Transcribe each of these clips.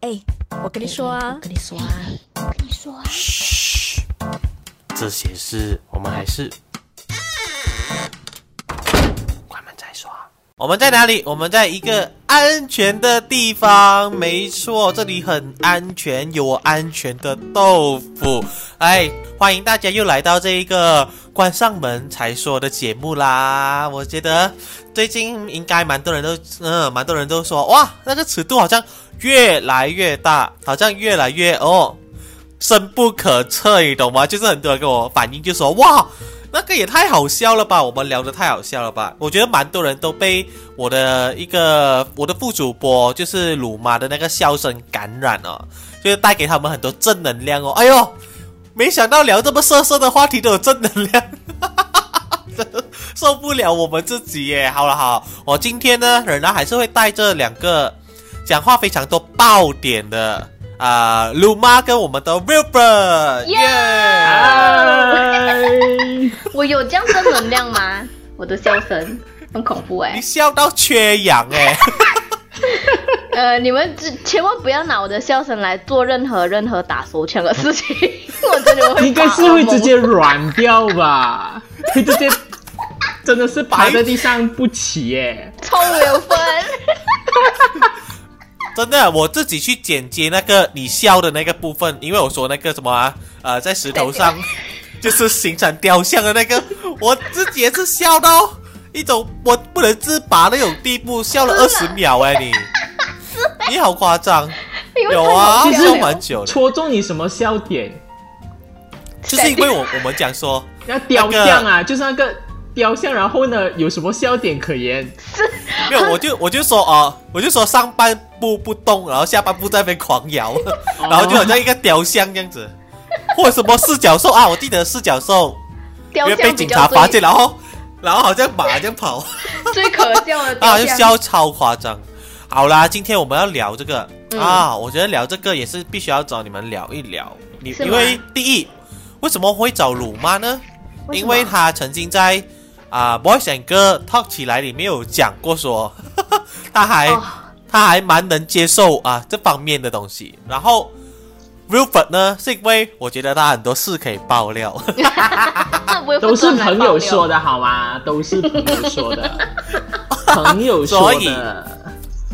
哎，我跟你说啊，我跟你说啊，我跟你说啊，嘘，这些事我们还是关门再说。我们在哪里？我们在一个安全的地方。没错，这里很安全，有我安全的豆腐。哎，欢迎大家又来到这一个关上门才说的节目啦。我觉得最近应该蛮多人都，嗯，蛮多人都说，哇，那个尺度好像越来越大，好像越来越哦。深不可测，你懂吗？就是很多人跟我反映，就说哇，那个也太好笑了吧，我们聊的太好笑了吧。我觉得蛮多人都被我的一个我的副主播，就是鲁妈的那个笑声感染哦，就是带给他们很多正能量哦。哎呦，没想到聊这么色色的话题都有正能量，真的受不了我们自己耶。好了好，我今天呢仍然还是会带这两个讲话非常多爆点的。啊，鲁妈跟我们的 Wilbur，耶！我有这样正能量吗？我的笑声很恐怖哎、你笑到缺氧哎、呃，你们只千万不要拿我的笑声来做任何任何打手枪的事情，我真的会应该是会直接软掉吧，会直接真的是趴在地上不起耶。臭有分。真的，我自己去剪接那个你笑的那个部分，因为我说那个什么啊，呃，在石头上就是形成雕像的那个，我自己也是笑到一种我不能自拔那种地步，笑了二十秒哎、你，你好夸张，有啊，太好笑笑了蛮久的，戳中你什么笑点？就是因为我我们讲说。那雕像啊，就是那个雕像，然后呢，有什么笑点可言？没有，我就我就说哦、我就说上半部不动，然后下半部在那边狂摇，然后就好像一个雕像这样子，或者什么四脚兽啊，我记得四脚兽，因雕为被警察发现，然后然后好像马这样跑，最可笑的啊，雕像。就笑超夸张。好啦，今天我们要聊这个、嗯啊，我觉得聊这个也是必须要找你们聊一聊，你因为第一，为什么会找鲁妈呢？为因为他曾经在啊、Boys and Girl Talk 起来里面有讲过说，他还、哦他还蛮能接受啊这方面的东西。然后 Wilford 呢，是因为我觉得他很多事可以爆料，都是朋友说的。好吗？都是朋友说的，朋友说所以的。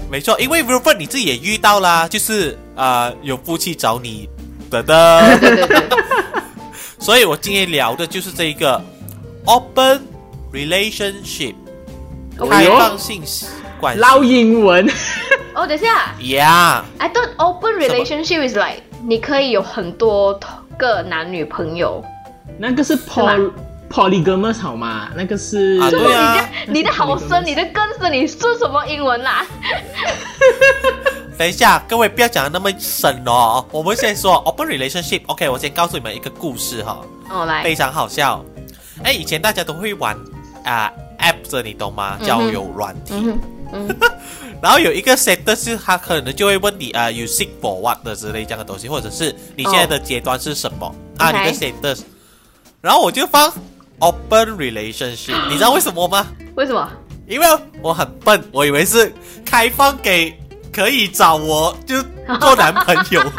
没错，因为 Wilford 你自己也遇到啦，就是啊、有夫妻找你的的，所以我今天聊的就是这一个 open relationship 哦开放性关系。捞英文，哦，等一下 Yeah，，I thought open relationship is like 你可以有很多个男女朋友。那个是 poly polygamous 好吗？那个是啊对啊你的好深，你的更深，你是什么英文啦？等一下，各位不要讲的那么深哦。我们先说 open relationship。OK，我先告诉你们一个故事哈，哦，来非，常好笑。哎，以前大家都会玩啊、app 的，你懂吗？交友软体。嗯，嗯，然后有一个 set 是他可能就会问你啊、y o u seek for what 的之类这样的东西，或者是你现在的阶段是什么、啊？你的 status。然后我就放 open relationship，你知道为什么吗？为什么？因为我很笨，我以为是开放给可以找我就做男朋友。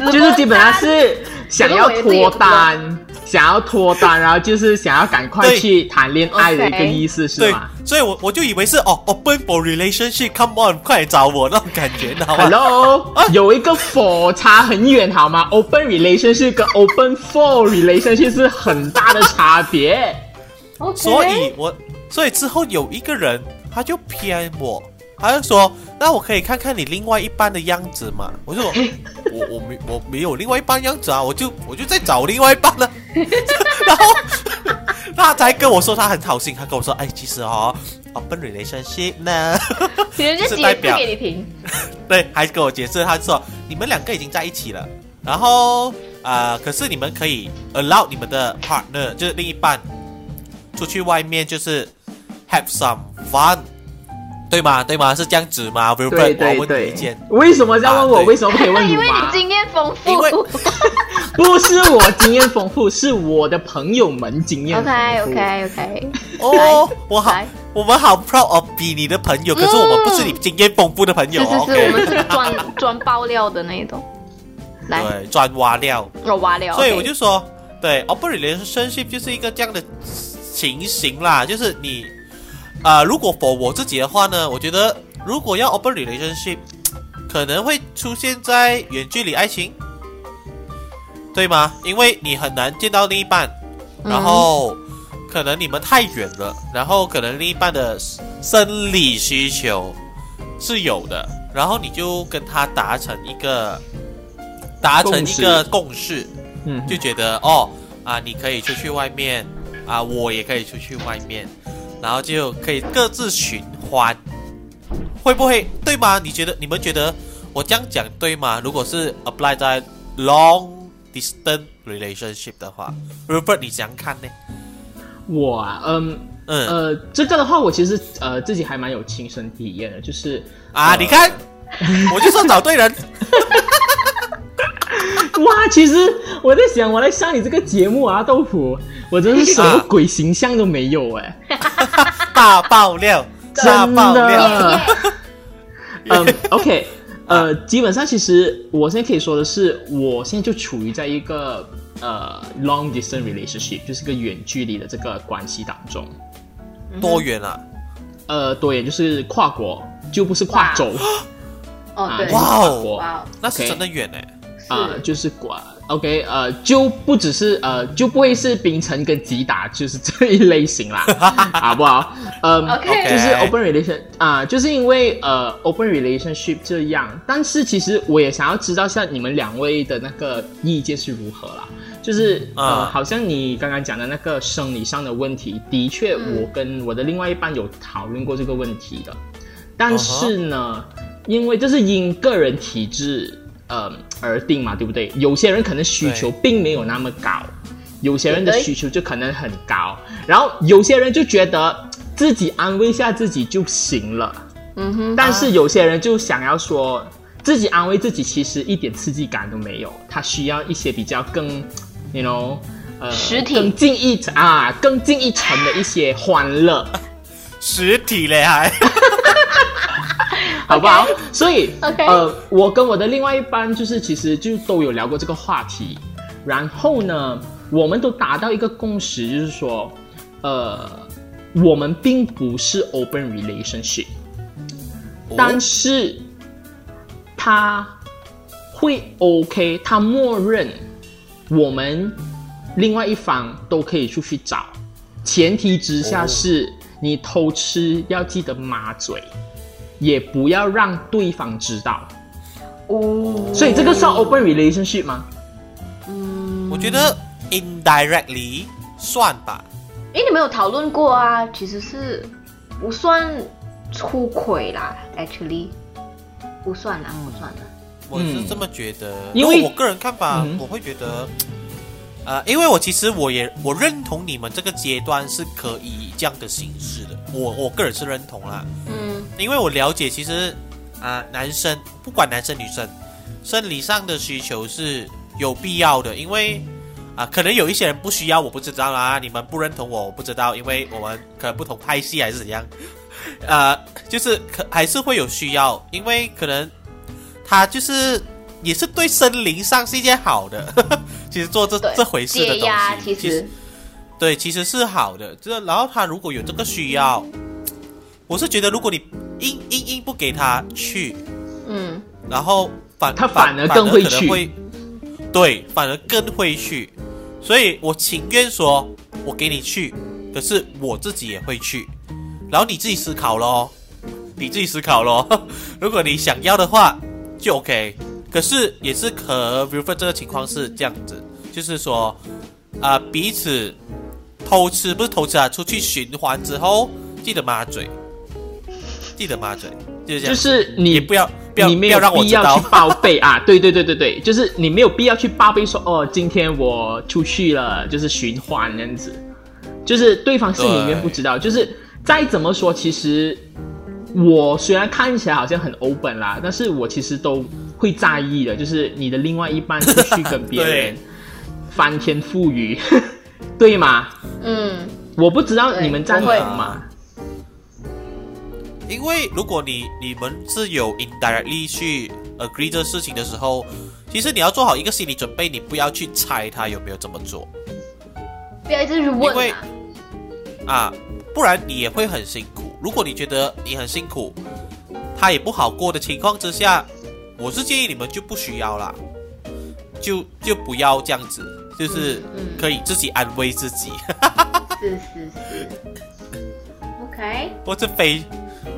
就是基本上是想要脱单，想要脱单，然后就是想要赶快去谈恋爱的一个意思，是对吗，所以我我就以为是哦，open for relationship，come on，快来找我那种感觉，你知道吗？？Hello，有一个 for 差很远好吗？Open relationship 跟 Open for relationship 是很大的差别。所以我所以之后有一个人他就骗我，他就说：“那我可以看看你另外一半的样子嘛？”我就说：“ 我我没我没有另外一半样子啊，我就我就在找另外一半了。”然后他才跟我说他很好心，他跟我说：“哎，其实哦，open relationship 呢，人家解释是代表给你听。对，还跟我解释，他说你们两个已经在一起了，然后呃，可是你们可以 allow 你们的 partner 就是另一半出去外面就是 have some fun，对吗？对吗？是这样子吗对 Wilfred，对我问你对意见。，为什么要问我？啊为什么不可以问因为你？经验丰富。因为 不是我经验丰富，是我的朋友们经验丰 OK。OK OK，哦，我好，我们好 proud of 比你的朋友，可是我们不是你经验丰富的朋友。是是是，我们是专专爆料的那一种。来，对专挖料。我挖料。所以我就说，对，open relationship 就是一个这样的情形啦，就是你，啊，如果 for 我自己的话呢，我觉得如果要 open relationship，可能会出现在远距离爱情，对吗？因为你很难见到另一半，然后可能你们太远了，然后可能另一半的生理需求是有的，然后你就跟他达成一个达成一个共识，嗯，就觉得哦啊，你可以出去外面啊，我也可以出去外面，然后就可以各自循环，会不会对吗？你觉得你们觉得我这样讲对吗？如果是 apply 在 long distance relationship 的话，Rupert 你怎样看呢？我啊，嗯嗯呃，这个的话，我其实呃自己还蛮有亲身体验的，就是啊，呃你看，我就算找对人，哇，其实我在想，我来上你这个节目啊，豆腐，我真是什么鬼形象都没有哎、大爆料，大爆料，的。嗯，OK，呃，基本上其实我现在可以说的是，我现在就处于在一个呃 long distance relationship，就是个远距离的这个关系当中。多远啊？呃，多远？就是跨国，就不是跨州。哦，对，哇哦。国。哇哦，那是真的远哎。啊、是就是管 OK，呃，就不只是呃，就不会是冰城跟吉打，就是这一类型啦，好不好？嗯 OK 就是 open relation 啊、就是因为呃 open relationship 这样，但是其实我也想要知道像你们两位的那个意见是如何啦。就是呃，啊好像你刚刚讲的那个生理上的问题，的确，嗯我跟我的另外一半有讨论过这个问题的。但是呢因为这是因个人体质呃而定嘛，对不对？有些人可能需求并没有那么高，有些人的需求就可能很高，然后有些人就觉得自己安慰一下自己就行了，嗯哼，但是有些人就想要说自己安慰自己，其实一点刺激感都没有，他需要一些比较更，you know。呃，实体更进一层啊，更进一层的一些欢乐，实体嘞还，好不好？所以 OK 呃，我跟我的另外一班就是其实就都有聊过这个话题，然后呢，我们都达到一个共识，就是说，呃，我们并不是 open relationship，、但是他会 OK，他默认我们另外一方都可以出去找，前提之下哦。是你偷吃要记得抹嘴，也不要让对方知道。哦，所以这个算 open relationship 吗？嗯我觉得 indirectly 算吧。因为你们有讨论过啊，其实是不算出轨啦，actually 不算啦，不算啦。我是这么觉得，嗯因为我个人看法，嗯我会觉得，呃，因为我其实我也我认同你们这个阶段是可以这样的形式的，我我个人是认同啦，嗯。因为我了解其实啊、男生不管男生女生，生理上的需求是有必要的，因为啊、可能有一些人不需要，我不知道啦，你们不认同我，我不知道，因为我们可能不同拍戏还是怎样，呃，就是可还是会有需要，因为可能他就是也是对森林上是一件好的，其实做这对，这回事的东西，其实对，其实是好的。这然后他如果有这个需要，我是觉得如果你硬硬硬不给他去，嗯然后反他反而更会去可能会对，反而更会去。所以我情愿说我给你去，可是我自己也会去，然后你自己思考咯，你自己思考咯。如果你想要的话就 OK，可是也是可，比如说这个情况是这样子，就是说啊、彼此偷吃不是偷吃啊，出去循环之后记得抹嘴，记得抹嘴，就是这样。就是你不要不要你没有必要去报备啊！对对对对对，就是你没有必要去报备说哦，今天我出去了，就是循环那样子，就是对方是宁愿不知道。就是再怎么说，其实我虽然看起来好像很 open 啦，但是我其实都会在意的，就是你的另外一半出去跟别人 翻天覆雨，对吗？嗯，我不知道你们赞同吗？因为如果你你们是有 indirectly 去 agree 这事情的时候，其实你要做好一个心理准备，你不要去猜他有没有这么做不要一直去因为问啊。啊，不然你也会很辛苦。如果你觉得你很辛苦，他也不好过的情况之下，我是建议你们就不需要啦，就就不要这样子，就是嗯可以自己安慰自己。是是是。OK，我是非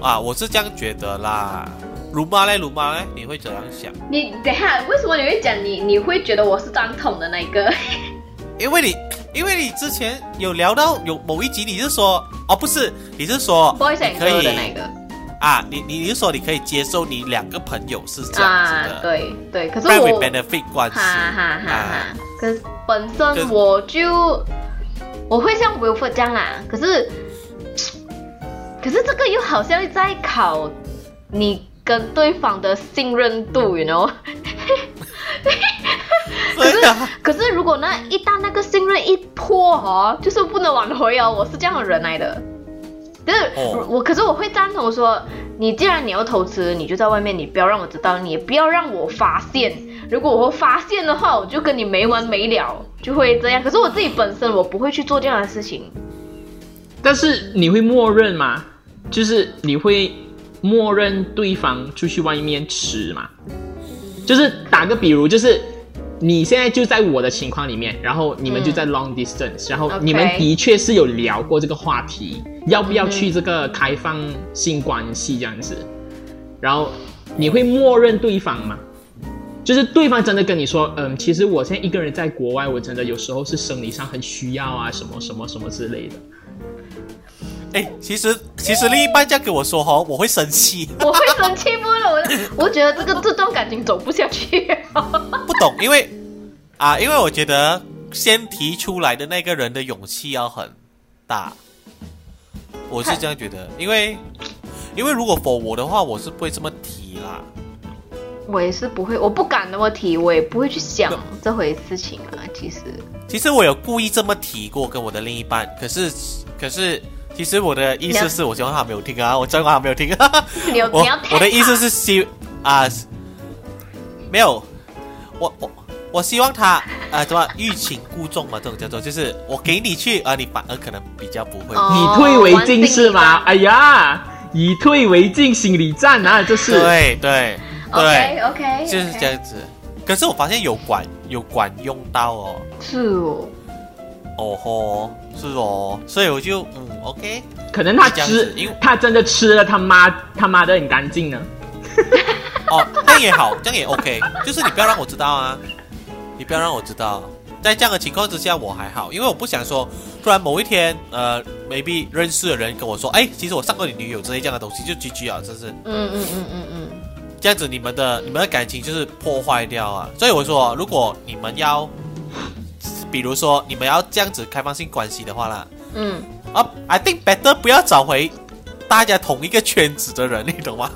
啊，我是这样觉得啦。鲁妈嘞，鲁妈嘞，你会怎样想？你等一下，为什么你会讲你你会觉得我是当统的那个？因为你，因为你之前有聊到有某一集，你是说，哦，不是，你是说 Boys 你 and 可以的那个。啊，你你你是说你可以接受你两个朋友是这样啊子，的，对对，可是我 benefit 关系，哈哈哈哈。啊，可是本身我就我会像 Wilford 这样啦，可是 可是这个又好像在考你跟对方的信任度，you know？可是，可是如果那一旦那个信任一破 哦，就是不能挽回哦。我是这样的人来的，就是哦我，可是我会赞同说，你既然你要投资，你就在外面，你不要让我知道，你也不要让我发现。如果我发现的话，我就跟你没完没了，就会这样。可是我自己本身我不会去做这样的事情。但是你会默认吗？就是你会默认对方出去外面吃嘛？就是打个比如，就是你现在就在我的情况里面，然后你们就在 long distance，、然后你们的确是有聊过这个话题，要不要去这个开放性关系这样子，然后你会默认对方吗？就是对方真的跟你说，嗯，其实我现在一个人在国外，我真的有时候是生理上很需要啊，什么什么什么之类的。哎，其实其实另一半这样跟我说哈，我会生气，我会生气不了，我我觉得这个这段感情走不下去。不懂，因为啊，因为我觉得先提出来的那个人的勇气要很大，我是这样觉得，因为因为如果否我的话，我是不会这么提啦。我也是不会，我不敢那么提，我也不会去想这回事情啊。其实，其实我有故意这么提过跟我的另一半，可是可是其实我的意思是我希望他没有听啊，我希望他没有听。你有我我的意思是，希啊，没有，我我我希望他啊怎么欲擒故纵嘛，这种叫做就是我给你去啊，你反而可能比较不会。哦以退为进是吗？哎呀，以退为进，心理战啊，这是。对对 OK 对，OK，就是这样子。可是我发现有管有管用到哦，是哦，哦吼，是哦，所以我就嗯 OK，可能他吃因为，他真的吃了他妈他妈的很干净呢。哦，这样也好，这样也 OK，就是你不要让我知道啊，你不要让我知道。在这样的情况之下，我还好，因为我不想说，突然某一天，呃，maybe 认识的人跟我说，哎，其实我上过你女友之类这样的东西，就 GG 啊，真是嗯嗯嗯嗯嗯，这样子，你们的你们的感情就是破坏掉啊。所以我说，如果你们要，比如说你们要这样子开放性关系的话啦，嗯，啊，I think better 不要找回大家同一个圈子的人，你懂吗？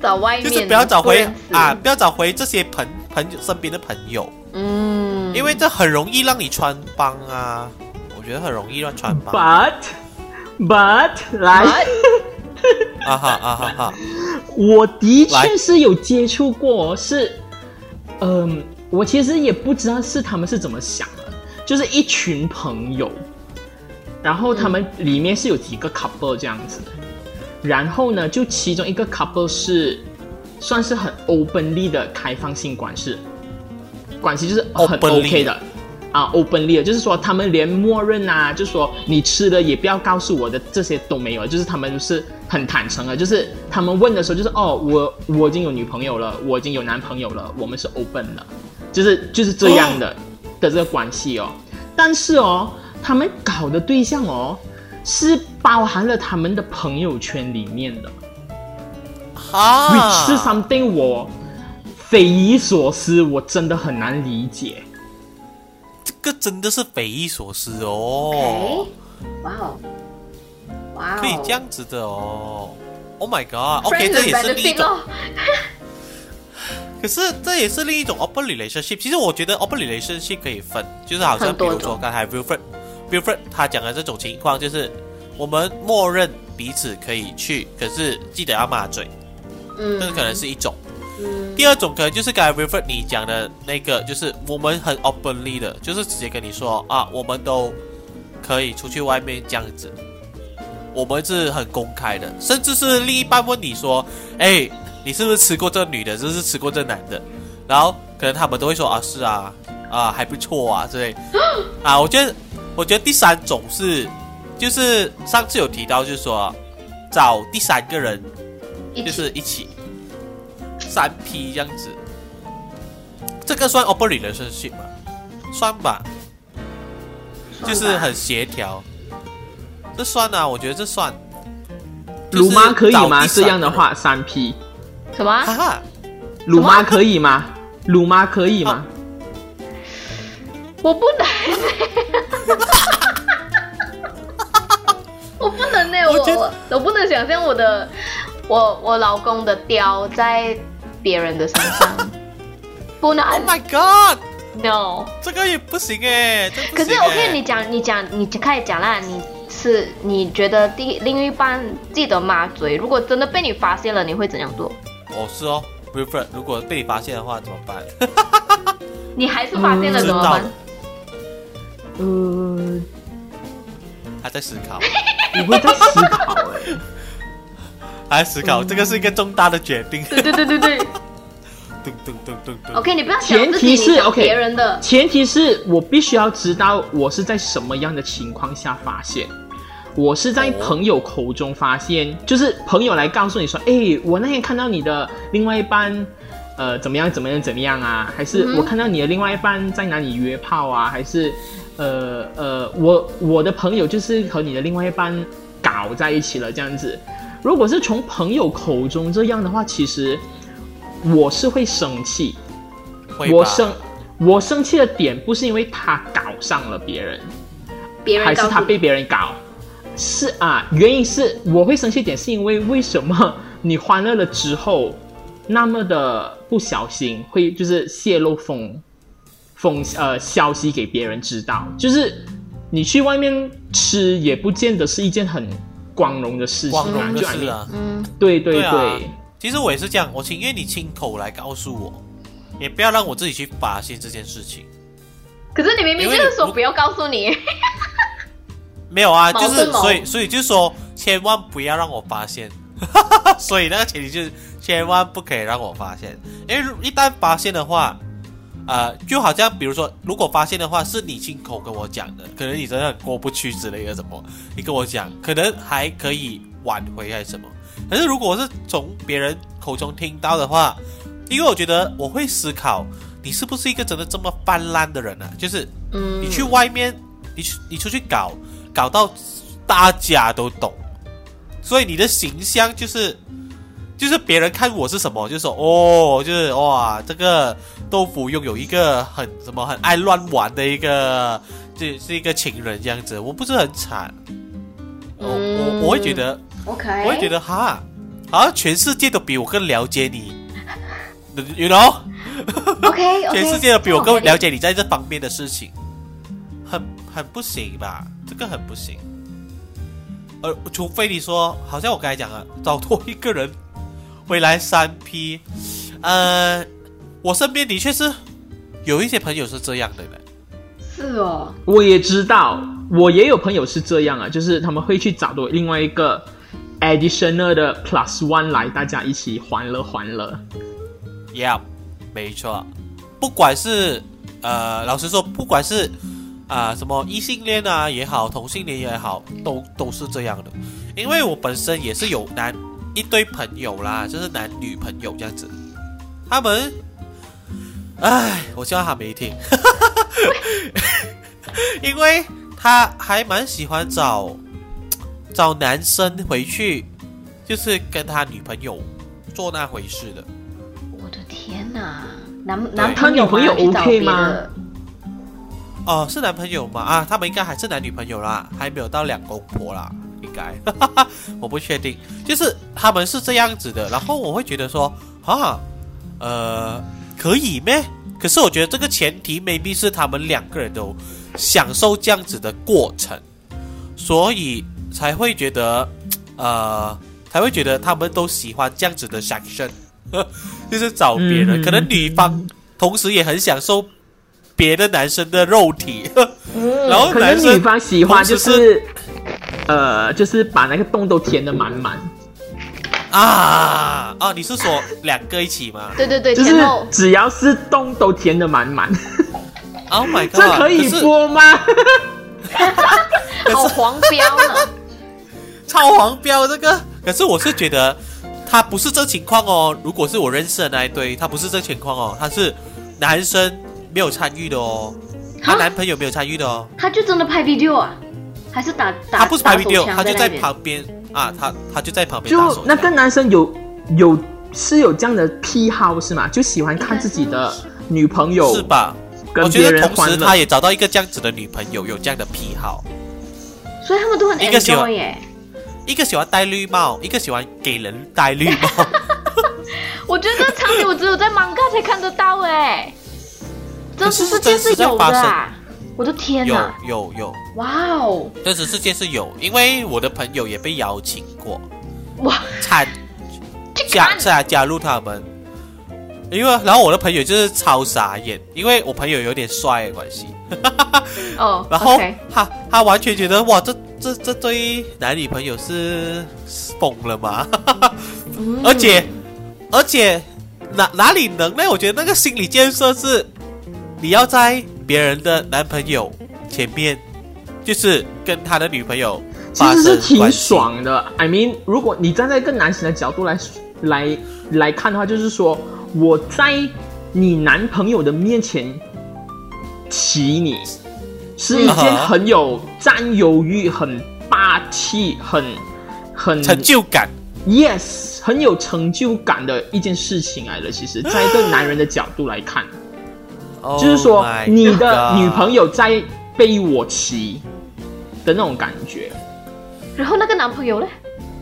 找外面 就是不要找回啊，，不要找回这些朋朋友身边的朋友。嗯，因为这很容易让你穿帮啊，我觉得很容易让穿帮。But but 来，But- 啊哈啊哈哈，我的确来是有接触过，是，嗯，我其实也不知道是他们是怎么想的，就是一群朋友，然后他们里面是有几个 couple 这样子，然后呢，就其中一个 couple 是算是很 openly 的开放性关系，关系就是很 OK 的。啊，openly 的，就是说他们连默认啊，就是说你吃的也不要告诉我的这些都没有，就是他们是很坦诚的，就是他们问的时候就是哦，我我已经有女朋友了，我已经有男朋友了，我们是 open 的，就是就是这样的、的这个关系哦。但是哦，他们搞的对象哦，是包含了他们的朋友圈里面的、啊是 something 我匪夷所思，我真的很难理解。这个真的是匪夷所思哎哦，哇哦，哇哦，可以这样子的哦。Oh my god！OK，、这也是另一种，咯可是这也是另一种 open relationship。其实我觉得 open relationship 可以分，就是好像比如说刚才 Wilfred Wilfred 他讲的这种情况，就是我们默认彼此可以去，可是记得要骂嘴，嗯，这个可能是一种。嗯第二种可能就是刚才 Wilfred 你讲的那个，就是我们很 openly 的，就是直接跟你说啊，我们都可以出去外面这样子，我们是很公开的，甚至是另一半问你说，哎，你是不是吃过这女的，是不是吃过这男的？然后可能他们都会说啊，是啊，啊还不错啊之类。啊，我觉得，我觉得第三种是，就是上次有提到，就是说找第三个人就是一起三 P 这样子，这个算 open relationship 吗？算吧，就是很协调，这算啊，我觉得这算。鲁妈可以吗？这样的，话，三 P，什么？哈哈，鲁妈可以吗？鲁妈可以吗？我不能，我不能呢、我我我我不能想象我的我我老公的雕在别人的身上，不能 Oh my God，，no。这个也不行哎，可是行 OK，哎你讲你讲你就开始讲啦，你是你觉得第另一半记得抹嘴，如果真的被你发现了，你会怎样做？哦是哦 w i l f r e d 如果被你发现的话怎么办？你还是发现了嗯怎么办？呃，还在思考，你会在思考哎、还在思考，这个是一个重大的决定。对对对对对 咚咚咚咚咚。，OK，你不要想前自己，提是 OK 别人的。前提是我必须要知道我是在什么样的情况下发现。我是在哦朋友口中发现，就是朋友来告诉你说，哎，我那天看到你的另外一半，呃，怎么样怎么样怎么样啊？还是我看到你的另外一半在哪里约炮啊？还是，呃呃，我我的朋友就是和你的另外一半搞在一起了这样子。如果是从朋友口中这样的话，其实我是会生气，我生我生气的点不是因为他搞上了别人，别人还是他被别人搞，是啊，原因是我会生气点是因为为什么你欢乐了之后那么的不小心会就是泄露风风呃消息给别人知道，就是你去外面吃也不见得是一件很光荣的事情光荣的事啊。嗯，对对对啊其实我也是这样，我情愿你亲口来告诉我，也不要让我自己去发现这件事情。可是你明明就是说不要告诉你，没有啊，就是所以所以就是说，千万不要让我发现。所以那个前提就是千万不可以让我发现，因为一旦发现的话，呃，就好像比如说，如果发现的话是你亲口跟我讲的，可能你真的很过不去之类的什么，你跟我讲，可能还可以挽回还是什么。可是如果是从别人口中听到的话，因为我觉得我会思考，你是不是一个真的这么泛滥的人啊？就是嗯，你去外面，你去你出去搞，搞到大家都懂，所以你的形象就是，就是别人看我是什么，就说哦，就是哇，这个豆腐拥有一个很什么很爱乱玩的一个，这是一个情人这样子，我不是很惨，我我我会觉得，OK，我会觉得哈，好像全世界都比我更了解你，you know。全世界都比我更了。解你在这方面的事情，很很不行吧？这个很不行。呃，除非你说，好像我刚才讲了，找多一个人回来三 P，呃，我身边的确是有一些朋友是这样的人。是哦，我也知道，我也有朋友是这样啊，就是他们会去找多另外一个 additional 的 plus one 来，大家一起欢乐欢乐。Yeah，没错，不管是呃，老实说，不管是啊、什么异性恋啊也好，同性恋也好，都都是这样的。因为我本身也是有男一堆朋友啦，就是男女朋友这样子，他们，唉，我希望他没听，因为他还蛮喜欢找找男生回去，就是跟他女朋友做那回事的。我的天哪，男男他女朋友去找 OK 别吗的？哦，是男朋友吗？啊，他们应该还是男女朋友啦，还没有到两公婆啦，应该，我不确定。就是他们是这样子的，然后我会觉得说，啊，呃，可以咩？可是我觉得这个前提 maybe 是他们两个人都享受这样子的过程，所以才会觉得呃，才会觉得他们都喜欢这样子的 section，就是找别人，嗯可能女方同时也很享受别的男生的肉体，然后可男生能女方喜欢就是，呃，就是把那个洞都填的满满，啊哦，你是说两个一起吗对对对，就是只要是洞都填的满满，？Oh my god，这可以是播吗？好黄标呢。超黄标这个，可是我是觉得他不是这情况哦。如果是我认识的那一堆，他不是这情况哦，他是男生没有参与的哦，她男朋友没有参与的哦，他就真的拍 video 啊？还是打打他不是拍 video，枪他就在旁边啊，他他就在旁边就那个男生有有是有这样的癖好是吗？就喜欢看自己的女朋友是吧？跟我觉别人欢得同时他。也找到一个这样子的女朋友，有这样的癖好，所以他们都很一个喜欢 enjoy 耶。一个喜欢戴绿帽，一个喜欢给人戴绿帽。我觉得这个场景我只有在 manga 才看得到哎，真实世界是是有的！我的天有哪！有有，哇哦，真实世界是有，因为我的朋友也被邀请过哇，参去看加加加入他们，因为然后我的朋友就是超傻眼，因为我朋友有点帅的关系，哦，然后他他完全觉得哇，这这这对男女朋友是疯了吗？嗯而且而且哪哪里能呢？我觉得那个心理建设是你要在别人的男朋友前面，就是跟他的女朋友其实是挺爽的。I mean，如果你站在一个男性的角度来来来看的话，就是说我在你男朋友的面前骑你，是一件很有占有欲、很霸气、很很成就感。yes 很有成就感的一件事情来了。其实，在一个男人的角度来看，就是说 Oh 你的女朋友在被我骑的那种感觉。然后那个男朋友呢？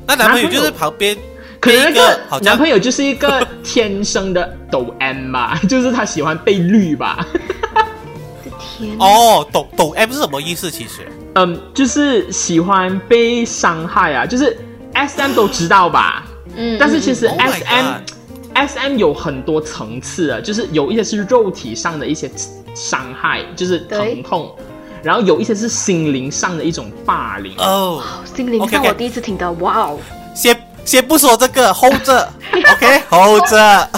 那男朋友就是旁边可能那个男朋友就是一个天生的抖 M 吧，就是他喜欢被绿吧。我的天！哦，抖抖 M 是什么意思？其实嗯，就是喜欢被伤害啊，就是 S M 都知道吧？嗯，但是其实嗯 Oh my S M、God S M 有很多层次啊，就是有一些是肉体上的一些伤害，就是疼痛，然后有一些是心灵上的一种霸凌。哦，哦心灵上我第一次听到，哇哦先先不说这个，hold 着，OK，hold 着。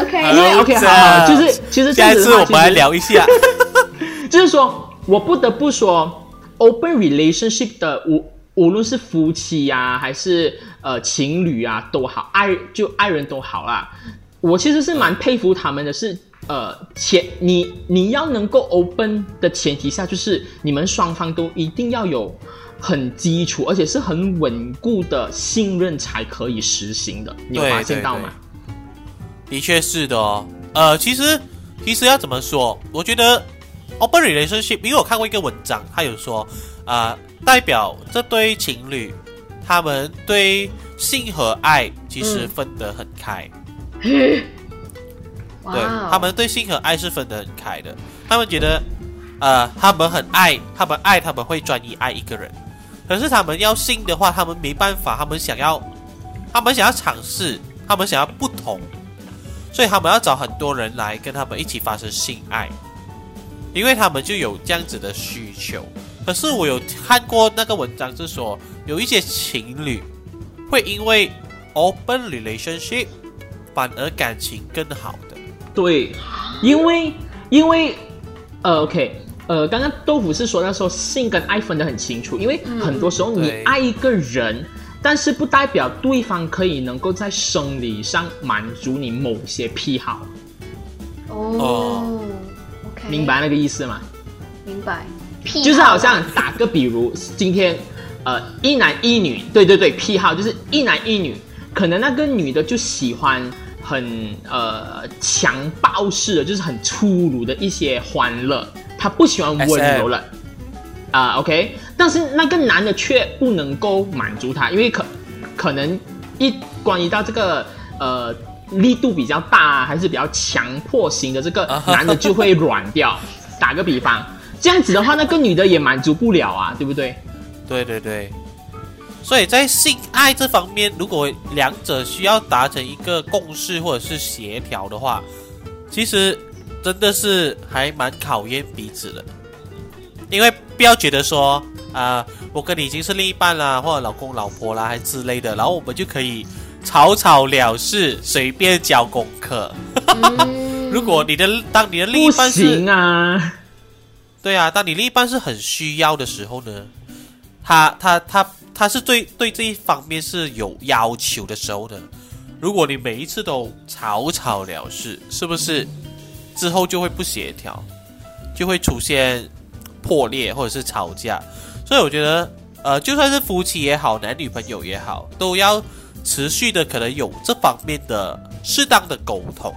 ，OK，OK，OK，好好，就是其实这下一次我们来聊一下。就是说我不得不说，open relationship 的无无论是夫妻呀、还是呃情侣啊都好，爱就爱人都好啦。我其实是蛮佩服他们的是，呃前你你要能够 open 的前提下，就是你们双方都一定要有很基础，而且是很稳固的信任才可以实行的。你有发现到吗？的确是的哦。呃，其实其实要怎么说？我觉得 open relationship，因为我看过一个文章，他有说，啊、代表这对情侣，他们对性和爱其实嗯分得很开。哇对哦，他们对性和爱是分得很开的。他们觉得，呃，他们很爱，他们爱，他们会专一爱一个人。可是他们要性的话，他们没办法，他们想要，他们想要尝试，他们想要不同，所以他们要找很多人来跟他们一起发生性爱，因为他们就有这样子的需求。可是我有看过那个文章，是说有一些情侣会因为 open relationship 反而感情更好的。对，因为因为呃，OK，呃，刚刚豆腐是说那时候性跟爱分得很清楚，因为很多时候你爱一个人，但是不代表对方可以能够在生理上满足你某些癖好，哦，OK，明白那个意思吗？明白，癖就是好好像打个比如，今天呃一男一女，对对对，癖好就是一男一女，可能那个女的就喜欢很呃强暴式的，就是很粗鲁的一些欢乐，她不喜欢温柔了。啊、OK，但是那个男的却不能够满足她，因为可可能一关于到这个呃力度比较大、啊，还是比较强迫型的这个男的就会软掉。打个比方，这样子的话，那个女的也满足不了啊，对不对？对对对，所以在性爱这方面，如果两者需要达成一个共识或者是协调的话，其实真的是还蛮考验彼此的。因为不要觉得说啊、我跟你已经是另一半啦，或者老公老婆啦，还之类的，然后我们就可以草草了事，随便交功课。嗯 如果你的当你的另一半是行啊！对啊，当你另一半是很需要的时候呢，他他他他是对对这一方面是有要求的时候呢，如果你每一次都草草了事，是不是之后就会不协调，就会出现破裂或者是吵架？所以我觉得，呃，就算是夫妻也好，男女朋友也好，都要持续的可能有这方面的适当的沟通。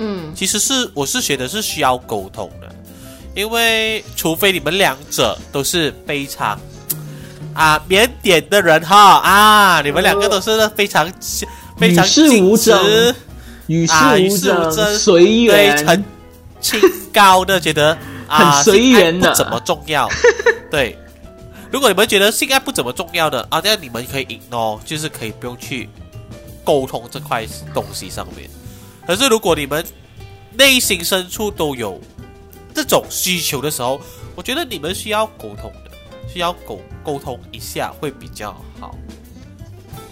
嗯其实是我是觉得是需要沟通的，因为除非你们两者都是非常啊腼腆的人哈啊，你们两个都是非常非常与世无与世无争争，随对缘。很清高的，觉得 啊很随缘的不怎么重要，对。如果你们觉得性爱不怎么重要的啊，这样你们可以 ignore，就是可以不用去沟通这块东西上面。可是如果你们内心深处都有这种需求的时候，我觉得你们需要沟通的，需要沟沟通一下会比较好，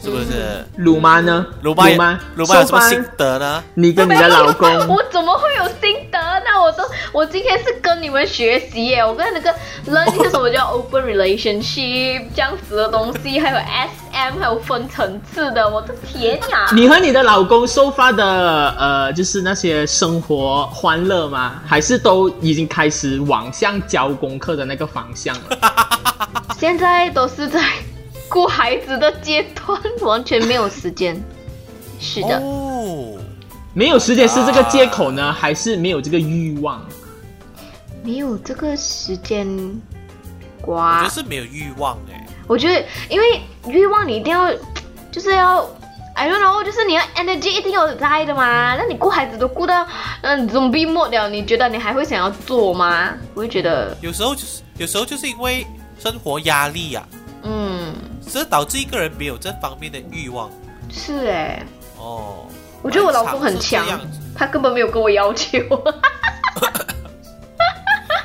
是不是？鲁妈呢？鲁妈鲁妈，鲁妈有什么心得呢？你跟你的老公，我怎么会有心得呢？我都我今天是跟你们学习耶，我跟那个 learn 一些什么叫 open relationship 这样子的东西，还有 SM，还有分层次的，我的天呀！你和你的老公收发的呃，就是那些生活欢乐吗？还是都已经开始往向交功课的那个方向了？现在都是在顾孩子的阶段，完全没有时间。是的，哦，没有时间是这个借口呢，还是没有这个欲望？没有这个时间我瓜觉得。是没有欲望哎。我觉得，因为欲望你一定要，就是要，I don't know，就是你要 energy 一定要在的嘛。那你顾孩子都顾到，嗯，zombie mode 了，你觉得你还会想要做吗？我会觉得，有时候就是有时候就是因为生活压力呀、嗯，这导致一个人没有这方面的欲望是哎，哦。我觉得我老公很蛮强他根本没有跟我要求，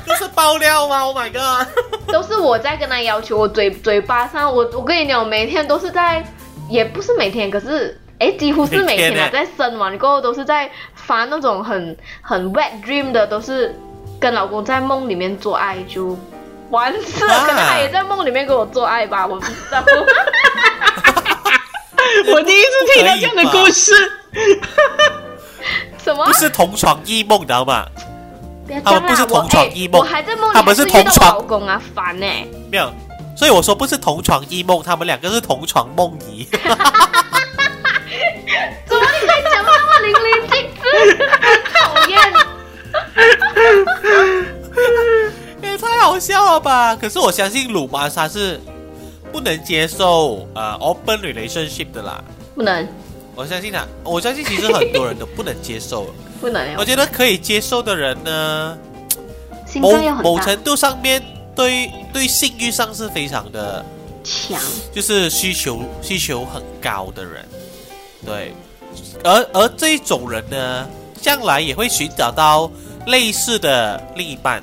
就是爆料吗？Oh my god！都是我在跟他要求。我嘴嘴巴上，我我跟你讲，我每天都是在，也不是每天，可是。哎，几乎是每天啊，天在生完过后都是在发那种很很 wet dream 的，都是跟老公在梦里面做爱，就完事可能他也在梦里面跟我做爱吧，我不知道。我第一次听到这样的故事。什么不？是同床异梦，你知道吗？他们不是同床异梦我哎我还在梦里，他们是同床老公啊，烦呢、没有，所以我说不是同床异梦，他们两个是同床梦遗。怎么你可以讲得那么淋漓尽致？很讨厌。笑了吧！可是我相信鲁班莎是不能接受呃 open relationship 的啦。不能，我相信他，我相信其实很多人都不能接受。不能，我觉得可以接受的人呢，某某程度上面对对性欲上是非常的，强。就是需求需求很高的人，对，而而这一种人呢，将来也会寻找到类似的另一半，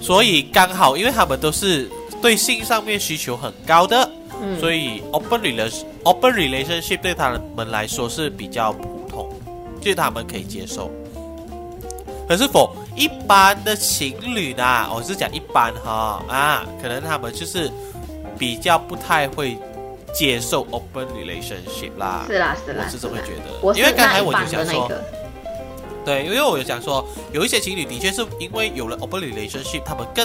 所以刚好因为他们都是对性上面需求很高的，嗯，所以 open relation open relationship 对他们来说是比较普通，就是他们可以接受。可是否一般的情侣呢？我是讲一般哈啊，可能他们就是比较不太会接受 open relationship 啦。是啦是啦，我是这么觉得，因为刚才我就想说，那个，对，因为我有讲说，有一些情侣的确是因为有了 open relationship，他们更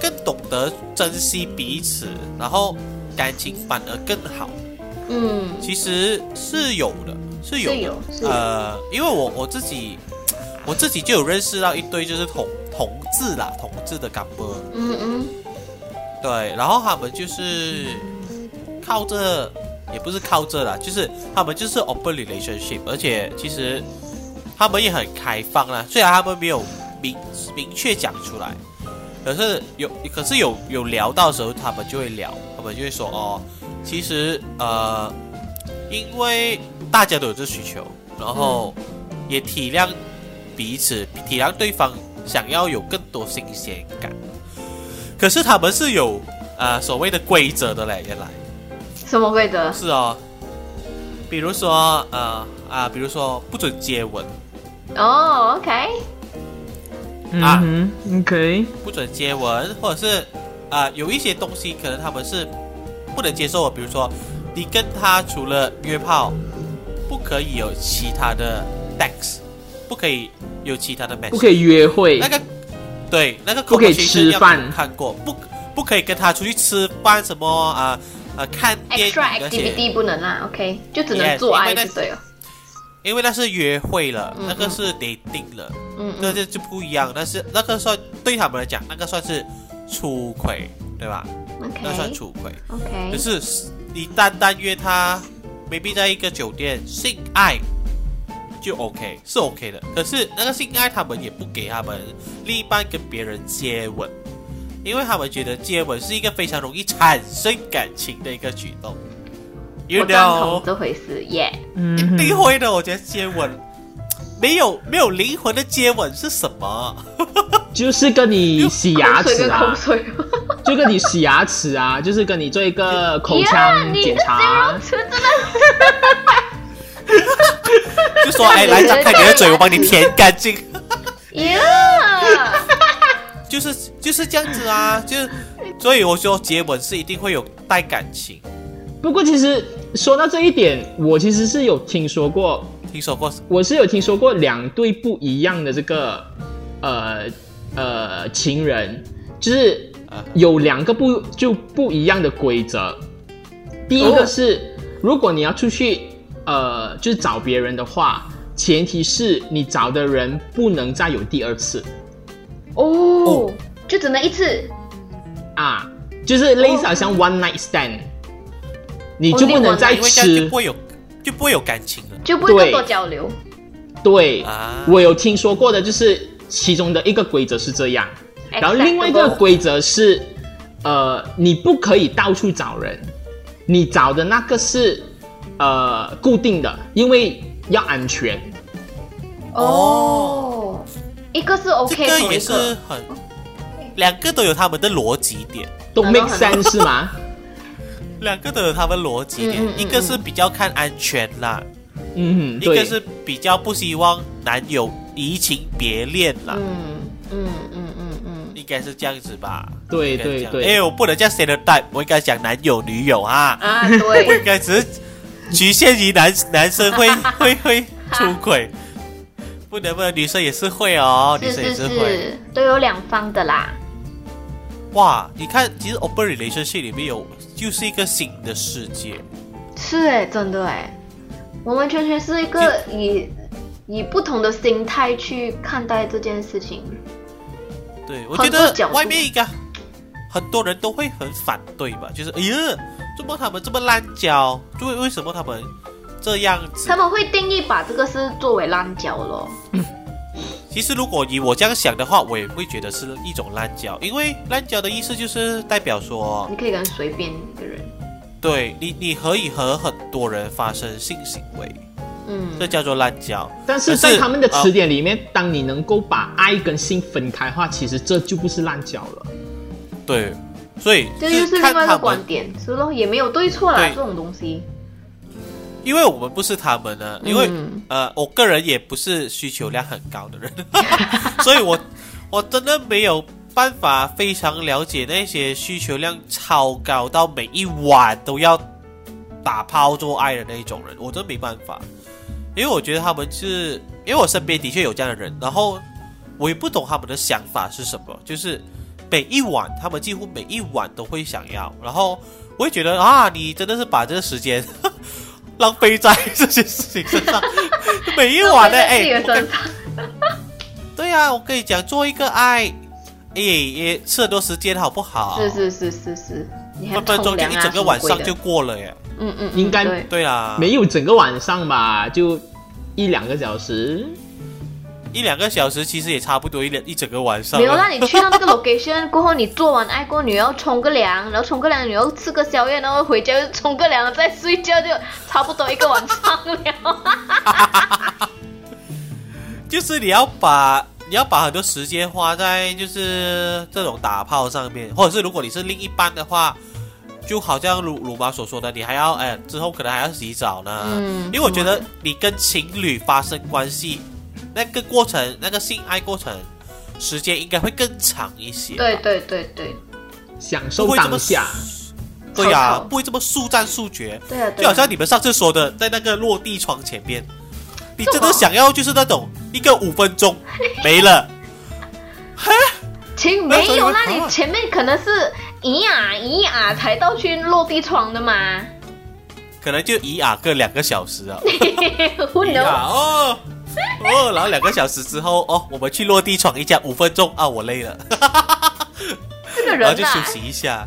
更懂得珍惜彼此，然后感情反而更好。嗯，其实是有的，是有的。是有是有呃，因为我我自己我自己就有认识到一对就是同同志啦，同志的 couple，嗯嗯，对，然后他们就是靠着，也不是靠这啦，就是他们就是 open relationship，而且其实他们也很开放啦，虽然他们没有明明确讲出来，可是有可是有有聊到的时候，他们就会聊，他们就会说哦，其实呃，因为大家都有这需求，然后也体谅彼此，体谅对方想要有更多新鲜感。可是他们是有呃所谓的规则的嘞，原来什么规则？是哦，比如说呃啊，比如说不准接吻，哦，OK，啊，OK，不准接吻，或者是啊、有一些东西可能他们是不能接受的，比如说你跟他除了约炮，不可以有其他的 text，不可以有其他的 message，不可以约会。那，个对那个不可以吃饭。看过，不不可以跟他出去吃饭什么啊啊看电影 Extra activity 不能啦，OK，就只能做爱就对了。因为那是约会了，嗯那个是 dating 了。嗯嗯，那这就不一样，但是那个算对他们来讲，那个算是出轨，对吧？那算出轨。OK，可是你单单约他，maybe 在一个酒店性爱就 OK，是 OK 的。可是那个性爱他们也不给他们另一半跟别人接吻，因为他们觉得接吻是一个非常容易产生感情的一个举动。You 我赞同 know，这回事耶。嗯一定哼，会的。我觉得接吻没有没有灵魂的接吻是什么？就是跟你洗牙齿啊跟口，水。就跟你洗牙齿啊，就是跟你做一个口腔检查 就说哎，来张开你的嘴，我帮你舔干净。呀，就是就是这样子啊，就是所以我说接吻是一定会有带感情。不过其实说到这一点，我其实是有听说过，听说过我是有听说过两对不一样的这个呃呃情人，就是啊有两个不就不一样的规则。第一个哦是，如果你要出去呃就是找别人的话，前提是你找的人不能再有第二次哦，就只能一次。啊，就是类似好像 one night stand，你就不能再因为这样就吃不。会有就不会有感情了就不会多交流。对，啊。我有听说过的，就是其中的一个规则是这样，然后另外一个规则是，呃，你不可以到处找人，你找的那个是呃固定的，因为要安全。哦，一个是 OK，这个也是很，两个都有他们的逻辑点，都 make sense 是吗？两个都有他们逻辑点，嗯嗯嗯一个是比较看安全啦，嗯，一个是比较不希望男友移情别恋啦，嗯嗯嗯嗯嗯，应该是这样子吧？对对对哎，我不能这样 stereotype，我应该讲男友女友啊。啊不对应，该只是局限于男男生会 会会出轨，不能不能女生也是会哦，女是生也是是会。都有两方的啦。哇，你看，其实 open relationship 里面有就是一个新的世界，是哎，真的哎，完完全全是一个以以不同的心态去看待这件事情。对我觉得外面应该很多人都会很反对吧，就是哎呀，怎么他们这么滥交？就为为什么他们这样子他？们会定义把这个是作为滥交咯。其实如果以我这样想的话，我也会觉得是一种滥交，因为滥交的意思就是代表说，你可以跟随便一个人，对你你可以和很多人发生性行为，嗯，这叫做滥交。但是在他们的词典里面，当你能够把爱跟性分开的话，其实这就不是滥交了。对，所以这就是另外一个观点，是咯，也没有对错啦，对这种东西。因为我们不是他们呢，因为、嗯呃，我个人也不是需求量很高的人，所以我我真的没有办法非常了解那些需求量超高到每一晚都要打抛做爱的那一种人，我真没办法，因为我觉得他们是，因为我身边的确有这样的人，然后我也不懂他们的想法是什么，就是每一晚他们几乎每一晚都会想要，然后我会觉得啊，你真的是把这个时间。浪费在这些事情身上，每一晚的身上，对啊，我跟你讲，做一个爱，哎，也吃很多时间，好不好？是是是是是，你还分分钟就一整个晚上就过了耶。嗯嗯，嗯应该对啊，没有整个晚上吧，就一两个小时。一两个小时其实也差不多一两一整个晚上了。没有，那你去到那个 location 过后，你做完爱过，你要冲个凉，然后冲个凉，你要吃个宵夜，然后回家又冲个凉，再睡觉，就差不多一个晚上了。就是你要把你要把很多时间花在就是这种打炮上面，或者是如果你是另一半的话，就好像鲁鲁妈所说的，你还要哎之后可能还要洗澡呢。嗯因为我觉得你跟情侣发生关系，那个过程那个性爱过程时间应该会更长一些。对对对对，享受不会这么当下。对呀、不会这么速战速决。对啊对啊。就好像你们上次说的，在那个落地窗前面，你真的想要就是那种一个五分钟没了，没有，那你前面可能是咦啊咦啊才到去落地窗的嘛。可能就一啊个两个小时？啊哦哦，然后两个小时之后哦，我们去落地闯一下五分钟啊，我累了，这个人啊然后就休，息一下。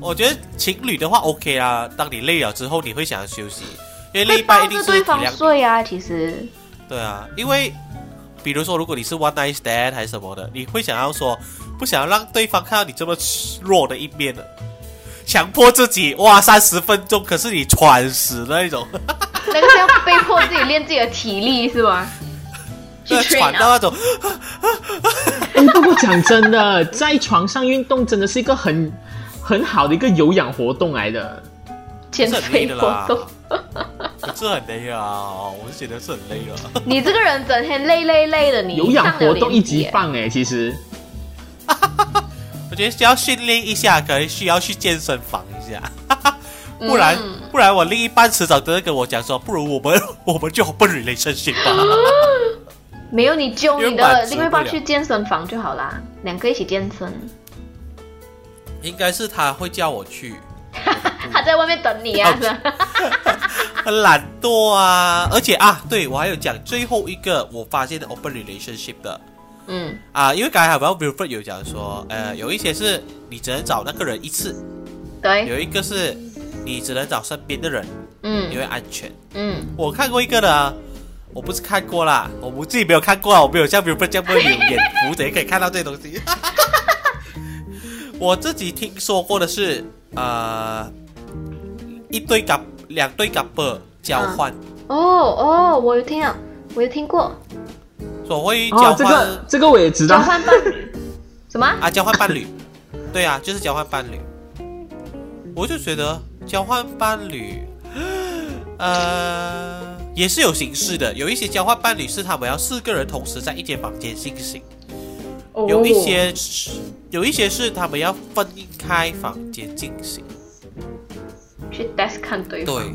我觉得情侣的话 OK 啊，当你累了之后，你会想要休息，因为另一半一定是体谅睡啊，其实。对啊，因为比如说，如果你是 one night stand 还是什么的，你会想要说，不想要让对方看到你这么弱的一面的，强迫自己哇三十分钟，可是你喘死那一种，那个是要被迫自己练自己的体力是吧？去 train 啊，喘到那种，哎，不过讲真的，在床上运动真的是一个很很好的一个有氧活动来的。减肥活的啦动。是很累啊，我是觉得是很累啊。你这个人整天累累累的，你有氧活动一级棒哎，其实我觉得需要训练一下，可能需要去健身房一下，不然、嗯不然我另一半迟早都会跟我讲说，不如我们 我们就不 relationship 吧。没有你揪你的另外一半去健身房就好啦，两个一起健身。应该是他会叫我去。他在外面等你啊，是？很懒惰啊，而且啊，对我还有讲最后一个我发现的 open relationship 的嗯。啊，因为刚才好像 Wilfred 有讲说，呃，有一些是你只能找那个人一次，对，有一个是你只能找身边的人，嗯。因嗯为安全。嗯，我看过一个的啊，我不是看过啦，我我自己没有看过啊，我没有像 Wilfred 这样会有眼福，怎样可以看到这些东西？我自己听说过的是，呃，一对 c 两对 couple 交换。哦哦，我有听啊，我有听过所谓交哦，换、这个这个我也知道交道。换伴侣，什么？啊，交换伴侣，对啊，就是交换伴侣。我就觉得交换伴侣，呃，也是有形式的。有一些交换伴侣是他们要四个人同时在一间房间进行，哦有一些是有一些是他们要分开房间进行。去 desk 看对方，对，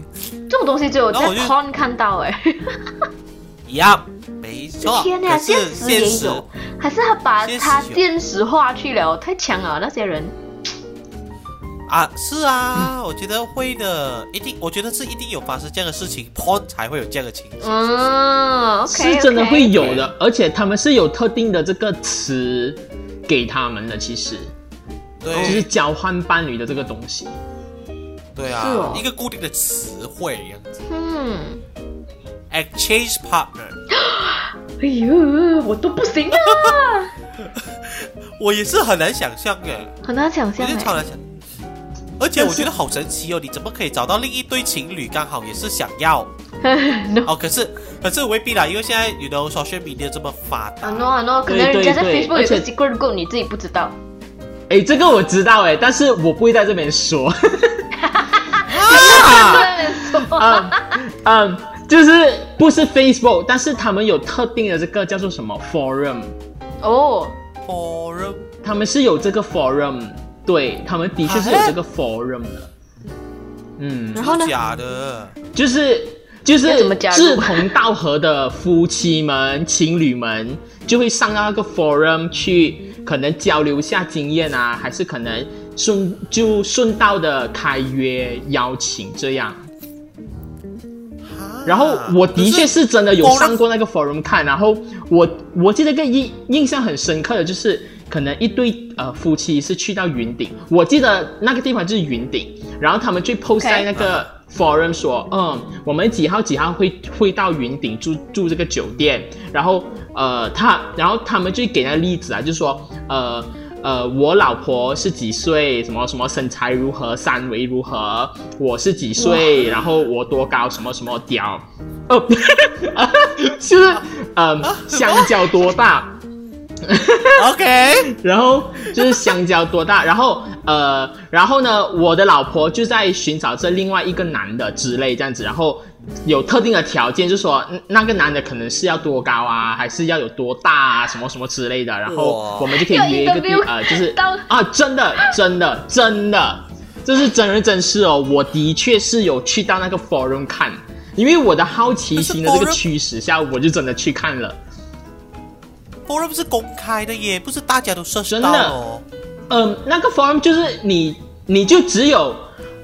这种东西只有在 con 看到哎。一样，没错。天哪，可是现实也有，还是他把现实有它现实化去了，太强了那些人。啊，是嗯啊，我觉得会的，一定，我觉得是一定有发生这样的事情，porn 才会有这样的情景。嗯，OK，是真的会有的，而且他们是有特定的这个词给他们的，其实对，就是交换伴侣的这个东西。对啊，哦一个固定的词汇样子嗯，，exchange partner。哎呦，我都不行啊，我也是很难想象的，很难想象超难想。而且我觉得好神奇哦，你怎么可以找到另一对情侣刚好也是想要 no 哦？可是可是未必啦，因为现在 you know social media 这么发达啊 no 啊 no，可能人家在 Facebook 有个 secret group，你自己不知道。哎，这个我知道哎，但是我不会在这边说。在那边说，嗯嗯，就是不是 Facebook，但是他们有特定的这个叫做什么 forum，哦，forum。他们是有这个 forum，对他们的确是有这个 forum 的。嗯，然后呢？假的，就是就是志同道合的夫妻们、情侣们就会上到那个 forum 去，可能交流一下经验啊，还是可能顺就顺道的开约邀请这样。然后我的确是真的有上过那个 forum 看，然后我我记得一个印印象很深刻的就是，可能一对呃夫妻是去到云顶，我记得那个地方就是云顶，然后他们就 post 在那个 forum 说，嗯，我们几号几号会会到云顶住住这个酒店，然后呃他然后他们就给那个例子啊，就说呃。呃，我老婆是几岁？什么什么身材如何？三围如何？我是几岁？然后我多高？什么什么屌？哦，就是嗯，香蕉多大？OK，然后就是香蕉多大，然后呃，然后呢，我的老婆就在寻找这另外一个男的之类这样子，然后有特定的条件，就是说嗯那个男的可能是要多高啊，还是要有多大啊，什么什么之类的，然后我们就可以约一个地呃，就是啊，真的真的真的，这是真人真事哦，我的确是有去到那个 forum 看，因为我的好奇心的这个驱使下，我就真的去看了。forum 是公开的耶，不是大家都涉及真的到哦。嗯，那个 forum 就是你，你就只有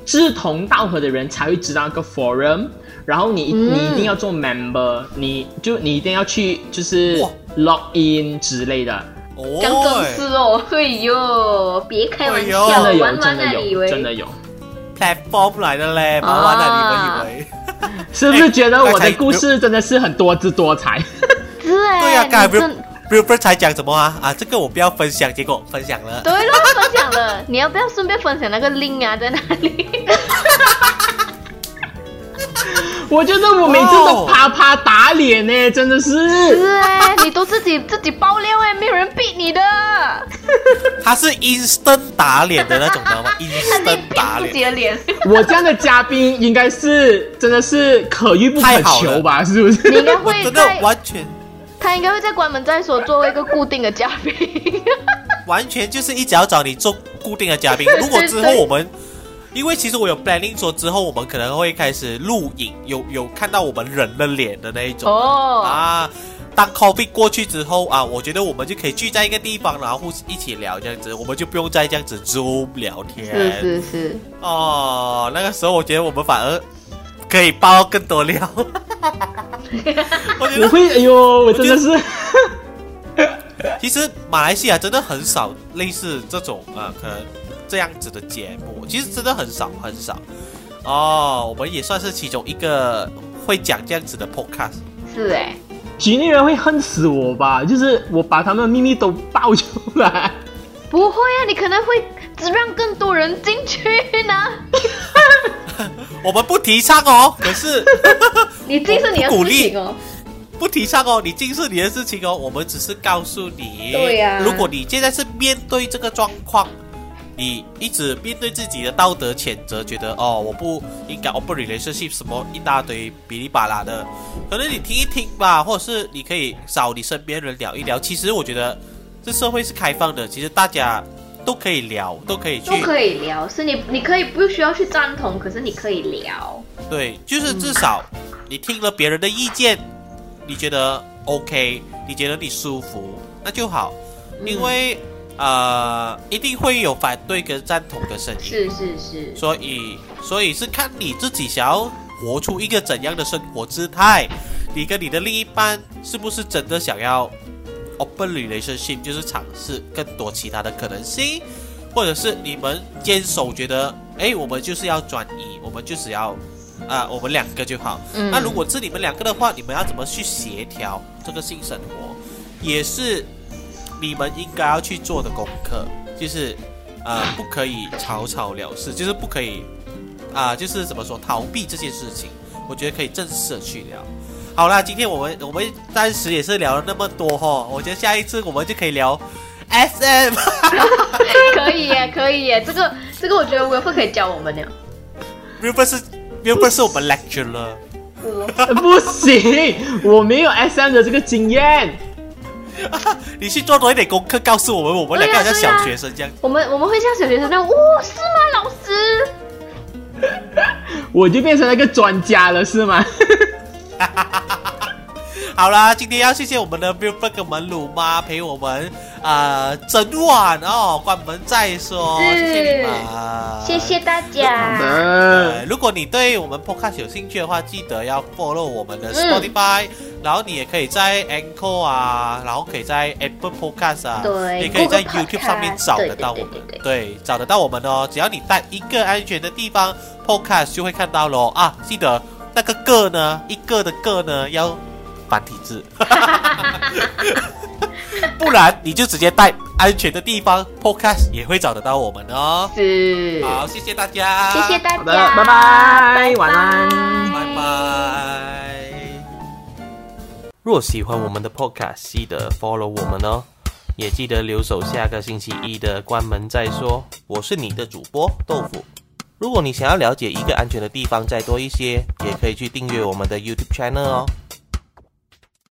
志同道合的人才会知道那个 forum，然后你、嗯你一定要做 member，你就你一定要去就是 log in 之类的，哦，讲正式哦，哎呦，别开玩笑，真的有，玩玩真的有，啊你以为真的有，platform 来的嘞，玩玩的，你们以为？是不是觉得我的故事真的是很多姿多彩？是哎，对呀、刚才你 Bill 真 Bill 才讲什么啊？啊，这个我不要分享，结果分享了。对了，分享了，你要不要顺便分享那个 link 啊，在哪里？我觉得我每次都啪啪打脸呢，真的是。是哎，你都自己自己爆料哎，没有人逼你的，他是 instant 打脸的那种，知道吗？instant 打骗自己脸。的脸。我这样的嘉宾应该是真的是可遇不可太好了求吧？是不是？你应该我会真的在，完全他应该会在关门再说，作为一个固定的嘉宾。完全就是一直要找你做固定的嘉宾。如果之后我们，因为其实我有 planning 说之后我们可能会开始录影，有有看到我们人的脸的那一种、哦，啊。当 COVID 过去之后啊，我觉得我们就可以聚在一个地方，然后互一起聊这样子，我们就不用再这样子 Zoom 聊天。是是是，哦，那个时候我觉得我们反而可以爆更多料。我觉得我会，哎呦，我真的是。其实马来西亚真的很少类似这种呃，可能这样子的节目，其实真的很少很少。哦，我们也算是其中一个会讲这样子的 podcast。是哎，局内人会恨死我吧？就是我把他们的秘密都爆出来。不会啊，你可能会让更多人进去呢。我们不提倡哦，可是 你这是你的鼓励情哦。不提倡哦，你近视你的事情哦，我们只是告诉你，对呀如果你现在是面对这个状况，你一直面对自己的道德谴责，觉得哦我不应该 open relationship 什么一大堆哔哩吧啦的，可能你听一听吧，或者是你可以找你身边人聊一聊。其实我觉得这社会是开放的，其实大家都可以聊，都可以去都可以聊，是你你可以不需要去赞同，可是你可以聊。对，就是至少你听了别人的意见，你觉得 OK，你觉得你舒服，那就好。因为、呃，一定会有反对跟赞同的声音，是是是，所以所以是看你自己想要活出一个怎样的生活姿态，你跟你的另一半是不是真的想要 open relationship，就是尝试更多其他的可能性，或者是你们坚守觉得，哎，我们就是要转移，我们就是要。啊、我们两个就好。嗯那如果是你们两个的话，你们要怎么去协调这个性生活，也是你们应该要去做的功课，就是呃，不可以草草了事，就是不可以啊、就是怎么说逃避这件事情，我觉得可以正式的去聊。好啦，今天我们我们暂时也是聊了那么多哈，我觉得下一次我们就可以聊 SM。可以耶，可以耶，这个这个我觉得 Wilford 可以教我们的。原本是原本是我们 lecturer，不行，我没有 SM 的这个经验。你去做多一点功课，告诉我们，我们两个好像小学生这样。我们我们会像小学生那样，哦，是吗，老师？我就变成了一个专家了，是吗？好啦，今天要谢谢我们的 r 门鲁妈陪我们呃整晚哦，关门再说，谢谢你们，谢谢大家。呃，如果你对我们 Podcast 有兴趣的话，记得要 follow 我们的 Spotify，、然后你也可以在 Anchor 啊，然后可以在 Apple Podcast 啊，对也可以在 YouTube 上面找得到我们，对对对对找得到我们哦。只要你在一个安全的地方 Podcast 就会看到咯啊！记得那个个呢，一个的个呢要繁体字，不然你就直接带安全的地方 Podcast 也会找得到我们哦。是，好，谢谢大家，谢谢大家，拜拜晚安拜拜。若喜欢我们的 Podcast，记得 follow 我们哦，也记得留守下个星期一的关门再说。我是你的主播豆腐。如果你想要了解一个安全的地方再多一些，也可以去订阅我们的 YouTube channel 哦。